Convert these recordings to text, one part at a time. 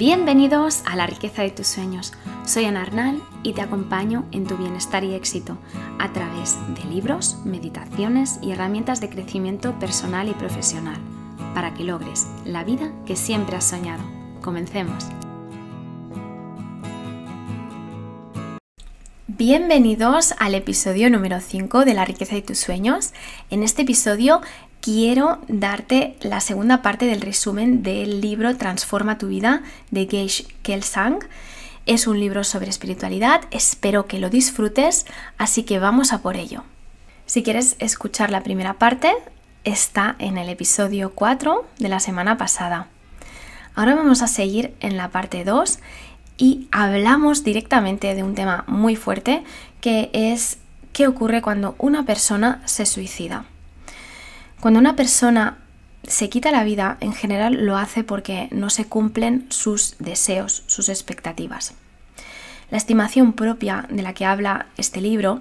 Bienvenidos a la riqueza de tus sueños. Soy Ana Arnal y te acompaño en tu bienestar y éxito a través de libros, meditaciones y herramientas de crecimiento personal y profesional para que logres la vida que siempre has soñado. Comencemos. Bienvenidos al episodio número 5 de La riqueza de tus sueños. En este episodio quiero darte la segunda parte del resumen del libro Transforma tu vida de Gage Kelsang. Es un libro sobre espiritualidad, espero que lo disfrutes, así que vamos a por ello. Si quieres escuchar la primera parte, está en el episodio 4 de la semana pasada. Ahora vamos a seguir en la parte 2 y hablamos directamente de un tema muy fuerte que es qué ocurre cuando una persona se suicida. Cuando una persona se quita la vida, en general lo hace porque no se cumplen sus deseos, sus expectativas. La estimación propia de la que habla este libro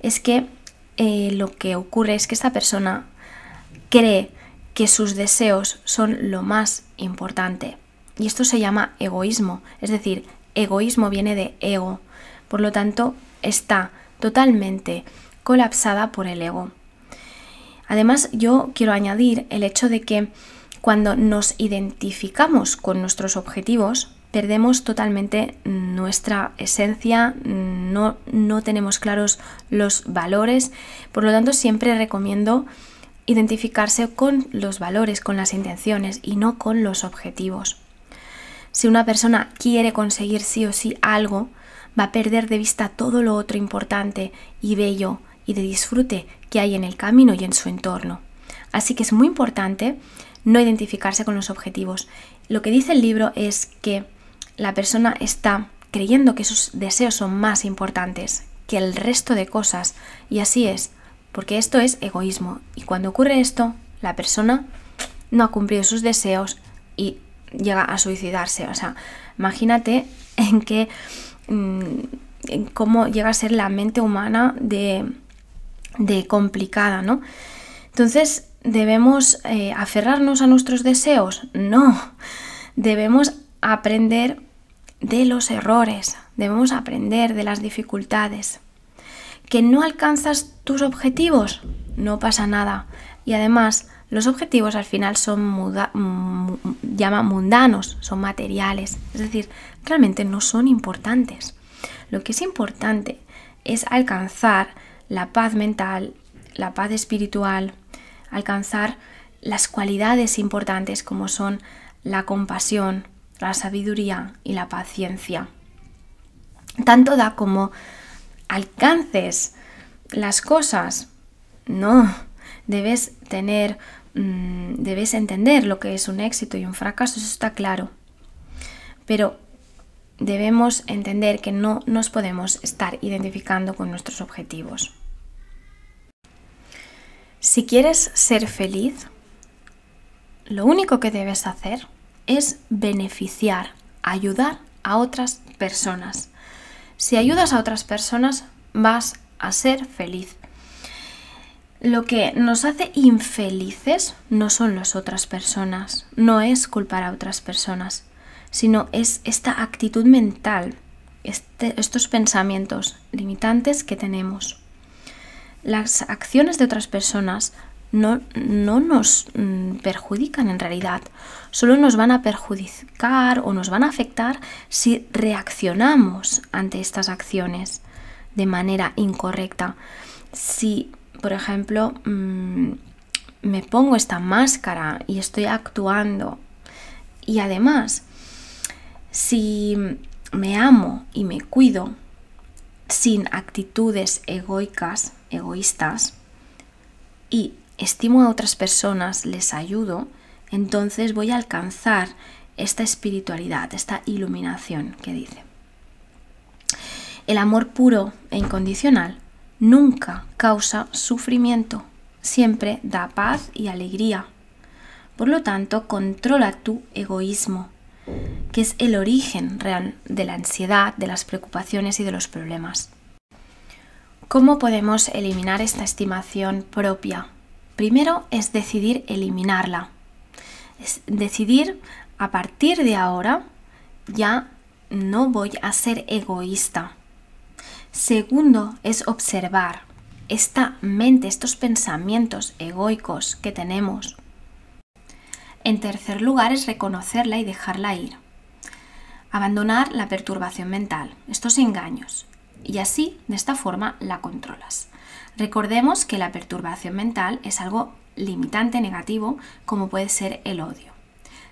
es que eh, lo que ocurre es que esta persona cree que sus deseos son lo más importante. Y esto se llama egoísmo. Es decir, egoísmo viene de ego. Por lo tanto, está totalmente colapsada por el ego. Además, yo quiero añadir el hecho de que cuando nos identificamos con nuestros objetivos, perdemos totalmente nuestra esencia, no, no tenemos claros los valores, por lo tanto siempre recomiendo identificarse con los valores, con las intenciones y no con los objetivos. Si una persona quiere conseguir sí o sí algo, va a perder de vista todo lo otro importante y bello y de disfrute que hay en el camino y en su entorno. Así que es muy importante no identificarse con los objetivos. Lo que dice el libro es que la persona está creyendo que sus deseos son más importantes que el resto de cosas y así es, porque esto es egoísmo y cuando ocurre esto, la persona no ha cumplido sus deseos y llega a suicidarse. O sea, imagínate en qué mm, en cómo llega a ser la mente humana de de complicada, ¿no? Entonces, ¿debemos eh, aferrarnos a nuestros deseos? No, debemos aprender de los errores, debemos aprender de las dificultades. ¿Que no alcanzas tus objetivos? No pasa nada. Y además, los objetivos al final son llama mundanos, son materiales, es decir, realmente no son importantes. Lo que es importante es alcanzar la paz mental, la paz espiritual, alcanzar las cualidades importantes como son la compasión, la sabiduría y la paciencia. Tanto da como alcances las cosas. No, debes tener, mm, debes entender lo que es un éxito y un fracaso, eso está claro. Pero debemos entender que no nos podemos estar identificando con nuestros objetivos. Si quieres ser feliz, lo único que debes hacer es beneficiar, ayudar a otras personas. Si ayudas a otras personas, vas a ser feliz. Lo que nos hace infelices no son las otras personas, no es culpar a otras personas, sino es esta actitud mental, este, estos pensamientos limitantes que tenemos las acciones de otras personas no, no, nos mm, perjudican en realidad, solo nos van a perjudicar o nos van a afectar si reaccionamos ante estas acciones de manera incorrecta. Si, por ejemplo, mm, me pongo esta máscara y estoy actuando y además, si me amo y me cuido sin actitudes egoicas, egoístas, y estimo a otras personas, les ayudo, entonces voy a alcanzar esta espiritualidad, esta iluminación que dice. El amor puro e incondicional nunca causa sufrimiento, siempre da paz y alegría. Por lo tanto, controla tu egoísmo, que es el origen real de la ansiedad, de las preocupaciones y de los problemas. ¿Cómo podemos eliminar esta estimación propia? Primero es decidir eliminarla. Es decidir a partir de ahora ya no voy a ser egoísta. Segundo es observar esta mente, estos pensamientos egoicos que tenemos. En tercer lugar es reconocerla y dejarla ir. Abandonar la perturbación mental, estos engaños. Y así, de esta forma, la controlas. Recordemos que la perturbación mental es algo limitante negativo como puede ser el odio.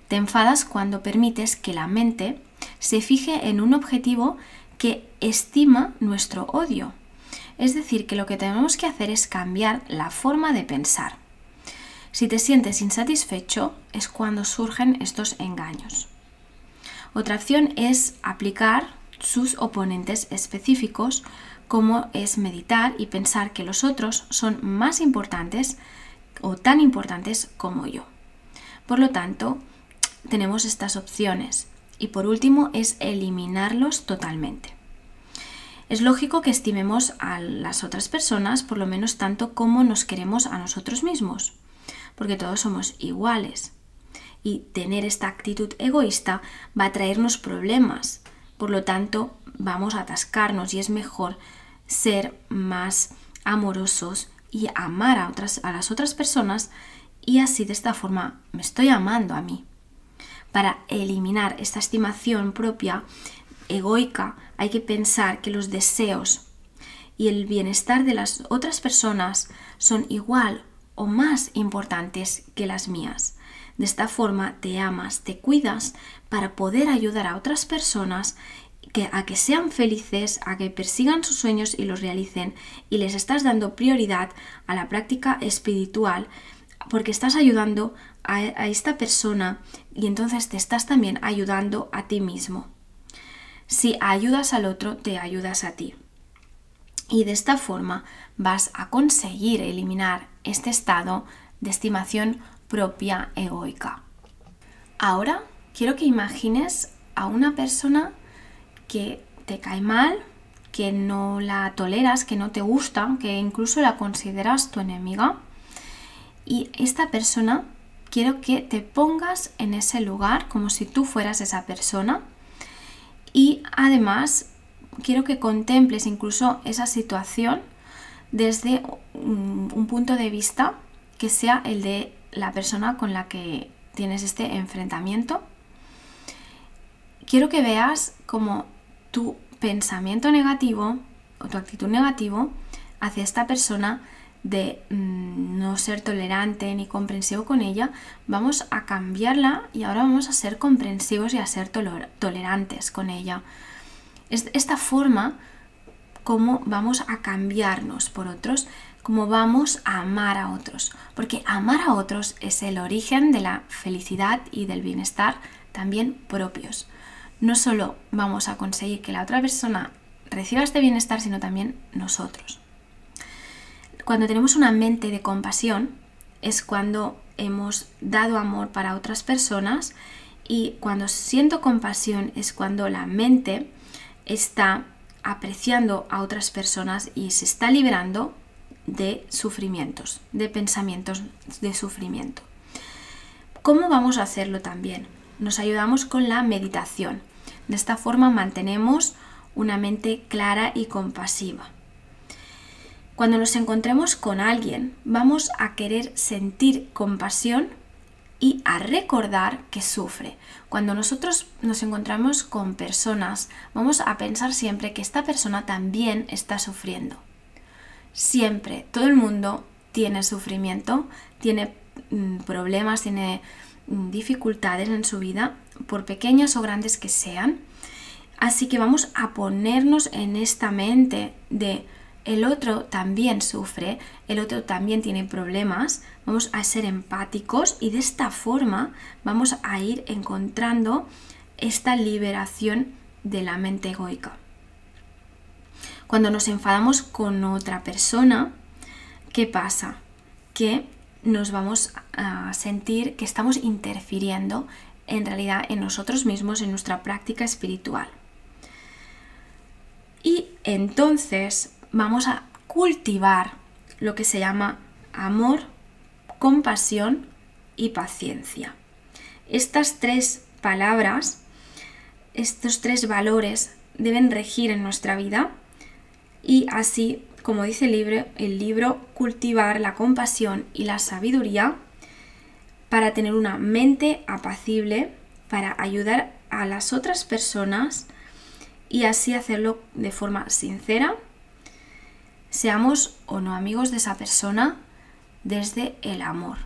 Te enfadas cuando permites que la mente se fije en un objetivo que estima nuestro odio. Es decir, que lo que tenemos que hacer es cambiar la forma de pensar. Si te sientes insatisfecho es cuando surgen estos engaños. Otra opción es aplicar sus oponentes específicos, como es meditar y pensar que los otros son más importantes o tan importantes como yo. Por lo tanto, tenemos estas opciones. Y por último es eliminarlos totalmente. Es lógico que estimemos a las otras personas por lo menos tanto como nos queremos a nosotros mismos, porque todos somos iguales. Y tener esta actitud egoísta va a traernos problemas, por lo tanto vamos a atascarnos y es mejor ser más amorosos y amar a, otras, a las otras personas y así de esta forma me estoy amando a mí. Para eliminar esta estimación propia egoica hay que pensar que los deseos y el bienestar de las otras personas son igual o más importantes que las mías. De esta forma te amas, te cuidas para poder ayudar a otras personas que, a que sean felices, a que persigan sus sueños y los realicen y les estás dando prioridad a la práctica espiritual porque estás ayudando a, esta persona y entonces te estás también ayudando a ti mismo. Si ayudas al otro, te ayudas a ti. Y de esta forma vas a conseguir eliminar este estado de estimación propia egoica. Ahora quiero que imagines a una persona que te cae mal, que no la toleras, que no te gusta, que incluso la consideras tu enemiga. Y esta persona quiero que te pongas en ese lugar como si tú fueras esa persona. Y además quiero que contemples incluso esa situación desde un punto de vista que sea el de la persona con la que tienes este enfrentamiento. Quiero que veas como tu pensamiento negativo o tu actitud negativo hacia esta persona de mm, no ser tolerante ni comprensivo con ella, vamos a cambiarla y ahora vamos a ser comprensivos y a ser tolerantes con ella. Es esta forma como vamos a cambiarnos por otros, como vamos a amar a otros, porque amar a otros es el origen de la felicidad y del bienestar también propios no solo vamos a conseguir que la otra persona reciba este bienestar, sino también nosotros. Cuando tenemos una mente de compasión es cuando hemos dado amor para otras personas y cuando siento compasión es cuando la mente está apreciando a otras personas y se está liberando de sufrimientos, de pensamientos de sufrimiento. ¿Cómo vamos a hacerlo también? Nos ayudamos con la meditación. De esta forma mantenemos una mente clara y compasiva. Cuando nos encontremos con alguien, vamos a querer sentir compasión y a recordar que sufre. Cuando nosotros nos encontramos con personas, vamos a pensar siempre que esta persona también está sufriendo. Siempre, todo el mundo tiene sufrimiento, tiene mm, problemas, tiene mm, dificultades en su vida por pequeñas o grandes que sean. Así que vamos a ponernos en esta mente de el otro también sufre, el otro también tiene problemas, vamos a ser empáticos y de esta forma vamos a ir encontrando esta liberación de la mente egoica. Cuando nos enfadamos con otra persona, ¿qué pasa? Que nos vamos a sentir que estamos interfiriendo en realidad en nosotros mismos, en nuestra práctica espiritual. Y entonces vamos a cultivar lo que se llama amor, compasión y paciencia. Estas tres palabras estos tres valores deben regir en nuestra vida y así, como dice el libro, el libro cultivar la compasión y la sabiduría para tener una mente apacible, para ayudar a las otras personas y así hacerlo de forma sincera, seamos o no amigos de esa persona desde el amor.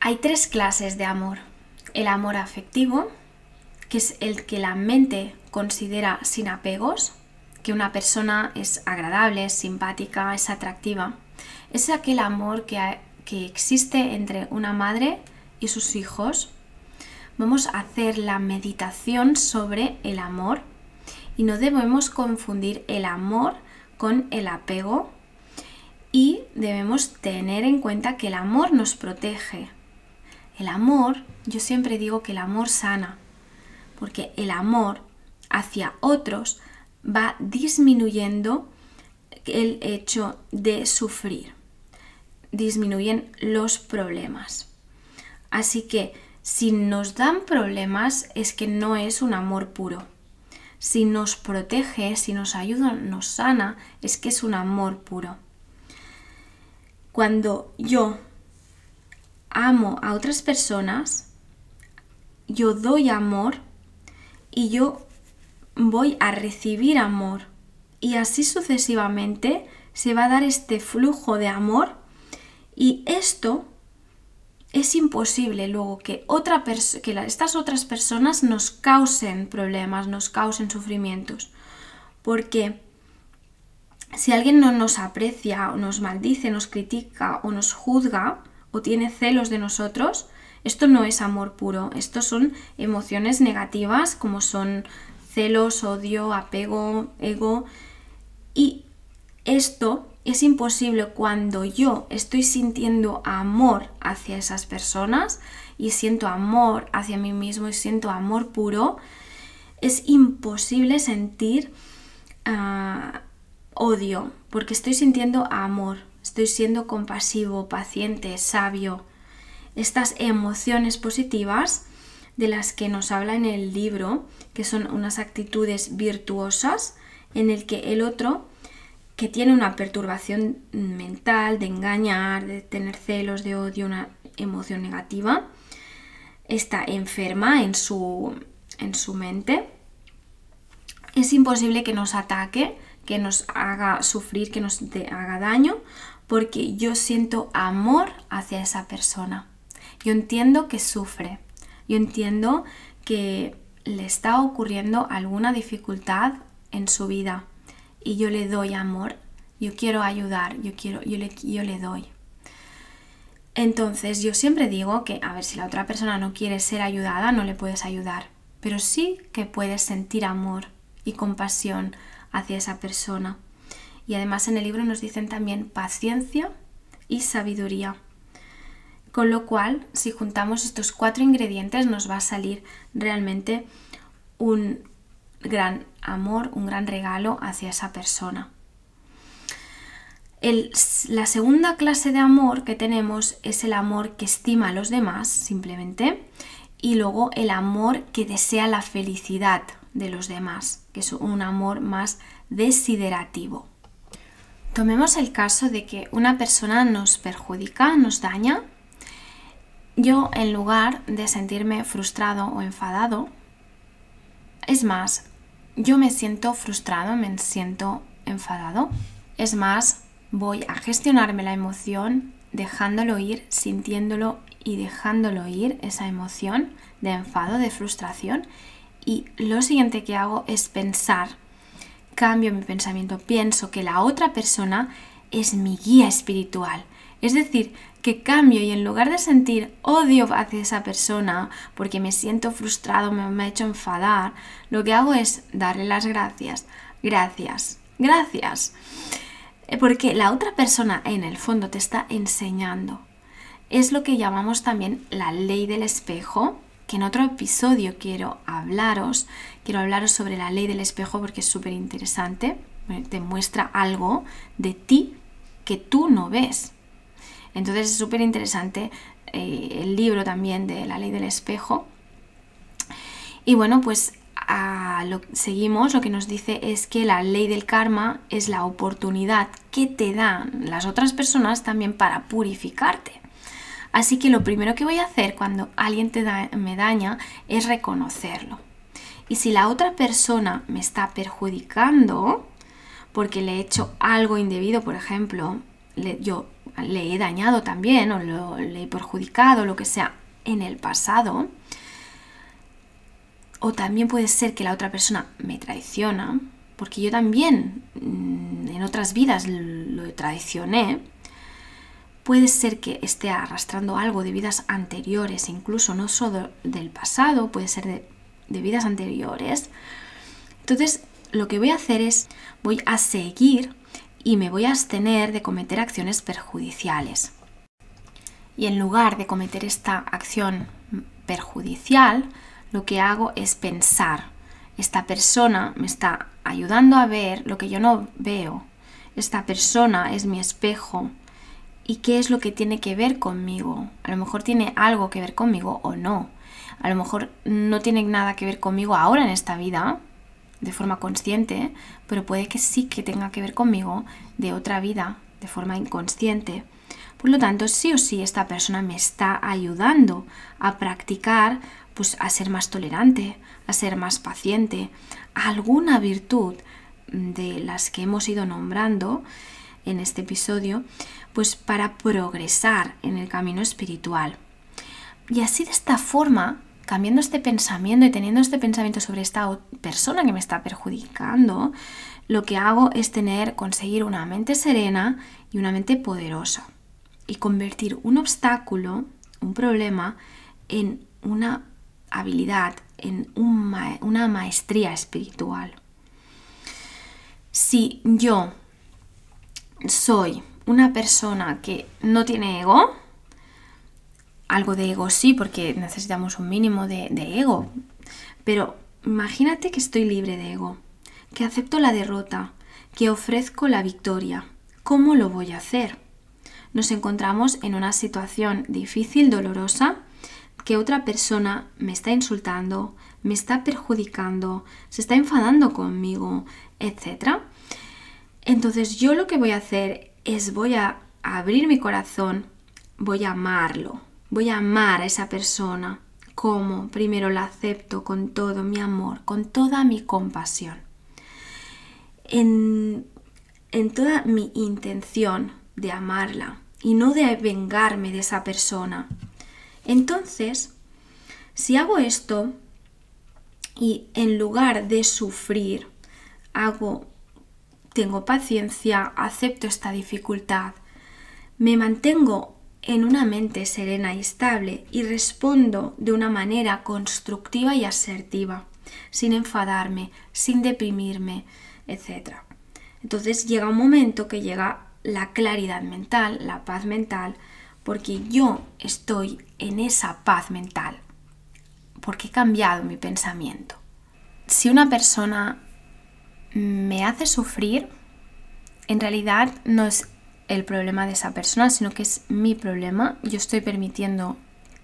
Hay tres clases de amor. El amor afectivo, que es el que la mente considera sin apegos, que una persona es agradable, es simpática, es atractiva. Es aquel amor que, que existe entre una madre y sus hijos vamos a hacer la meditación sobre el amor y no debemos confundir el amor con el apego y debemos tener en cuenta que el amor nos protege. El amor, yo siempre digo que el amor sana, porque el amor hacia otros va disminuyendo el hecho de sufrir, disminuyen los problemas. Así que si nos dan problemas es que no es un amor puro. Si nos protege, si nos ayuda, nos sana, es que es un amor puro. Cuando yo amo a otras personas, yo doy amor y yo voy a recibir amor. Y así sucesivamente se va a dar este flujo de amor y esto es imposible luego que, otra que estas otras personas nos causen problemas, nos causen sufrimientos. Porque si alguien no nos aprecia o nos maldice, nos critica o nos juzga o tiene celos de nosotros, esto no es amor puro, esto son emociones negativas como son celos, odio, apego, ego. Y esto es imposible cuando yo estoy sintiendo amor hacia esas personas y siento amor hacia mí mismo y siento amor puro, es imposible sentir ah, odio porque estoy sintiendo amor, estoy siendo compasivo, paciente, sabio. Estas emociones positivas de las que nos habla en el libro, que son unas actitudes virtuosas en el que el otro que tiene una perturbación mental, de engañar, de tener celos, de odio, una emoción negativa, está enferma en su, en su mente, es imposible que nos ataque, que nos haga sufrir, que nos haga daño, porque yo siento amor hacia esa persona. Yo entiendo que sufre, yo entiendo que le está ocurriendo alguna dificultad en su vida y yo le doy amor, yo quiero ayudar, yo, quiero, yo, le, yo le doy. Entonces yo siempre digo que, a ver, si la otra persona no quiere ser ayudada, no le puedes ayudar, pero sí que puedes sentir amor y compasión hacia esa persona. Y además en el libro nos dicen también paciencia y sabiduría. Con lo cual, si juntamos estos cuatro ingredientes, nos va a salir realmente un gran amor, un gran regalo hacia esa persona. la segunda clase de amor que tenemos es el amor que estima a los demás, simplemente, y luego el amor que desea la felicidad de los demás, que es un amor más desiderativo. Tomemos el caso de que una persona nos perjudica, nos daña. Yo, en lugar de sentirme frustrado o enfadado, es más, yo me siento frustrado, me siento enfadado. Es más, voy a gestionarme la emoción dejándolo ir, sintiéndolo y dejándolo ir, esa emoción de enfado, de frustración. Y lo siguiente que hago es pensar, cambio mi pensamiento, pienso que la otra persona es mi guía espiritual. Es decir, que cambio y en lugar de sentir odio hacia esa persona porque me siento frustrado, me, ha hecho enfadar, lo que hago es darle las gracias. Gracias, gracias. Eh, porque la otra persona en el fondo te está enseñando. Es lo que llamamos también la ley del espejo, que en otro episodio quiero hablaros. Quiero hablaros sobre la ley del espejo porque es súper interesante. Te muestra algo de ti que tú no ves. Entonces es súper interesante eh, el libro también de la ley del espejo. Y bueno, pues lo, seguimos, lo que nos dice es que la ley del karma es la oportunidad que te dan las otras personas también para purificarte. Así que lo primero que voy a hacer cuando alguien me daña es reconocerlo. Y si la otra persona me está perjudicando porque le he hecho algo indebido, por ejemplo, yo le he dañado también o le he perjudicado, lo que sea, en el pasado, o también puede ser que la otra persona me traiciona, porque yo también mm, en otras vidas lo traicioné. Puede ser que esté arrastrando algo de vidas anteriores, incluso no solo del pasado, puede ser de, de vidas anteriores. Entonces, lo que voy a hacer es, voy a seguir y me voy a abstener de cometer acciones perjudiciales. Y en lugar de cometer esta acción perjudicial, lo que hago es pensar, esta persona me está ayudando a ver lo que yo no veo, esta persona es mi espejo y qué es lo que tiene que ver conmigo. A lo mejor tiene algo que ver conmigo o no. A lo mejor no tiene nada que ver conmigo ahora en esta vida, de forma consciente, pero puede que sí que tenga que ver conmigo de otra vida, de forma inconsciente. Por lo tanto, sí o sí esta persona me está ayudando a practicar pues a ser más tolerante, a ser más paciente, alguna virtud de las que hemos ido nombrando en este episodio, pues para progresar en el camino espiritual. Y así de esta forma, cambiando este pensamiento y teniendo este pensamiento sobre esta persona que me está perjudicando, lo que hago es tener, conseguir una mente serena y una mente poderosa y convertir un obstáculo, un problema, en una habilidad, en una maestría espiritual. Si yo soy una persona que no tiene ego, algo de ego sí, porque necesitamos un mínimo de, ego, pero imagínate que estoy libre de ego, que acepto la derrota, que ofrezco la victoria. ¿Cómo lo voy a hacer? Nos encontramos en una situación difícil, dolorosa, que otra persona me está insultando, me está perjudicando, se está enfadando conmigo, etc. Entonces yo lo que voy a hacer es voy a abrir mi corazón, voy a amarlo, voy a amar a esa persona como primero la acepto con todo mi amor, con toda mi compasión. En, en toda mi intención de amarla y no de vengarme de esa persona, entonces, si hago esto y en lugar de sufrir, hago, tengo paciencia, acepto esta dificultad, me mantengo en una mente serena y estable y respondo de una manera constructiva y asertiva, sin enfadarme, sin deprimirme, etc. Entonces llega un momento que llega la claridad mental, la paz mental, porque yo estoy en esa paz mental, porque he cambiado mi pensamiento. Si una persona me hace sufrir, en realidad no es el problema de esa persona, sino que es mi problema. Yo estoy permitiendo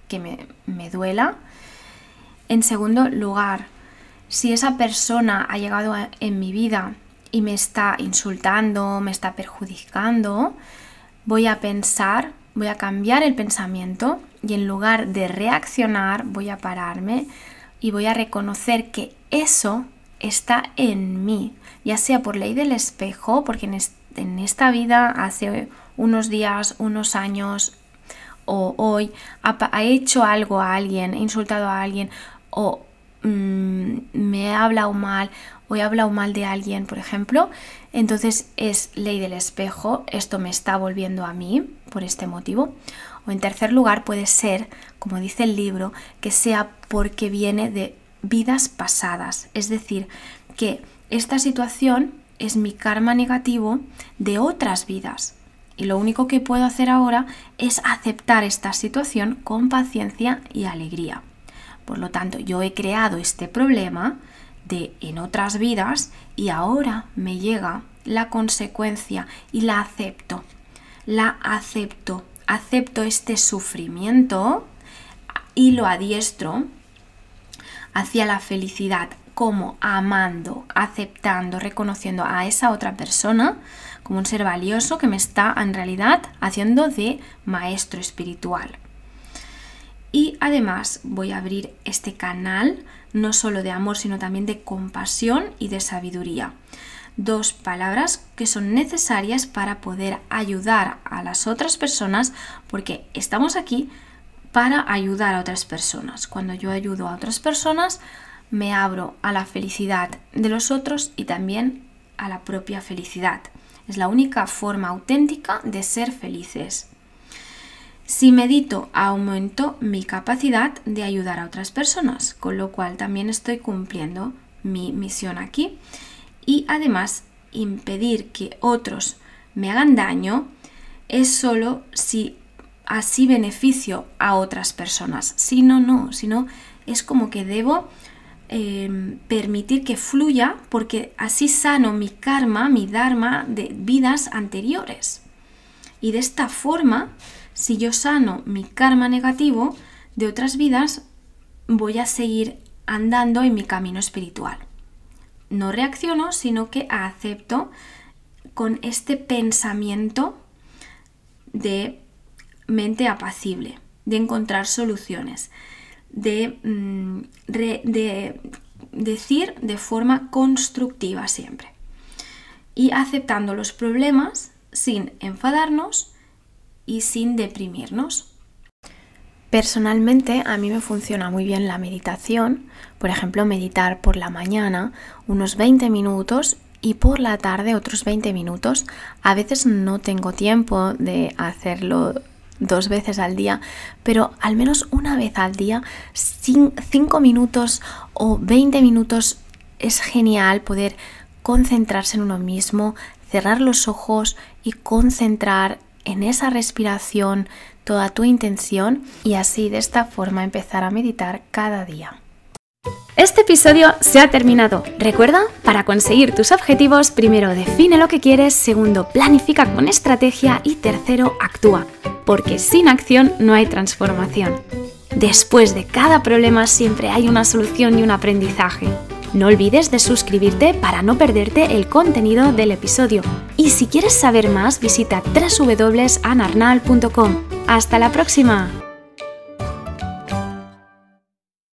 que me, me duela. En segundo lugar, si esa persona ha llegado en mi vida y me está insultando, me está perjudicando, voy a pensar voy a cambiar el pensamiento y en lugar de reaccionar voy a pararme y voy a reconocer que eso está en mí, ya sea por ley del espejo, porque en, esta vida hace unos días, unos años o hoy ha, hecho algo a alguien, he insultado a alguien o mm, me he hablado mal o he hablado mal de alguien, por ejemplo, entonces es ley del espejo, esto me está volviendo a mí por este motivo. O en tercer lugar puede ser, como dice el libro, que sea porque viene de vidas pasadas, es decir, que esta situación es mi karma negativo de otras vidas. Y lo único que puedo hacer ahora es aceptar esta situación con paciencia y alegría. Por lo tanto, yo he creado este problema, de en otras vidas y ahora me llega la consecuencia y la acepto. La acepto. Acepto este sufrimiento y lo adiestro hacia la felicidad como amando, aceptando, reconociendo a esa otra persona como un ser valioso que me está en realidad haciendo de maestro espiritual. Y además voy a abrir este canal no solo de amor, sino también de compasión y de sabiduría. Dos palabras que son necesarias para poder ayudar a las otras personas, porque estamos aquí para ayudar a otras personas. Cuando yo ayudo a otras personas, me abro a la felicidad de los otros y también a la propia felicidad. Es la única forma auténtica de ser felices. Si medito, aumento mi capacidad de ayudar a otras personas, con lo cual también estoy cumpliendo mi misión aquí. Y además, impedir que otros me hagan daño es solo si así beneficio a otras personas. Si no, no, es como que debo Em, permitir que fluya porque así sano mi karma, mi dharma de vidas anteriores. Y de esta forma, si yo sano mi karma negativo de otras vidas, voy a seguir andando en mi camino espiritual. No reacciono, sino que acepto con este pensamiento de mente apacible, de encontrar soluciones, Mm, de, decir de forma constructiva siempre. Y aceptando los problemas sin enfadarnos y sin deprimirnos. Personalmente a mí me funciona muy bien la meditación, por ejemplo meditar por la mañana unos 20 minutos y por la tarde otros 20 minutos. A veces no tengo tiempo de hacerlo dos veces al día, pero al menos una vez al día, cinco minutos o 20 minutos, es genial poder concentrarse en uno mismo, cerrar los ojos y concentrar en esa respiración toda tu intención y así de esta forma empezar a meditar cada día. Este episodio se ha terminado. Recuerda, para conseguir tus objetivos, primero define lo que quieres, segundo planifica con estrategia y tercero actúa, porque sin acción no hay transformación. Después de cada problema siempre hay una solución y un aprendizaje. No olvides de suscribirte para no perderte el contenido del episodio. Y si quieres saber más, visita www.anarnal.com. ¡Hasta la próxima!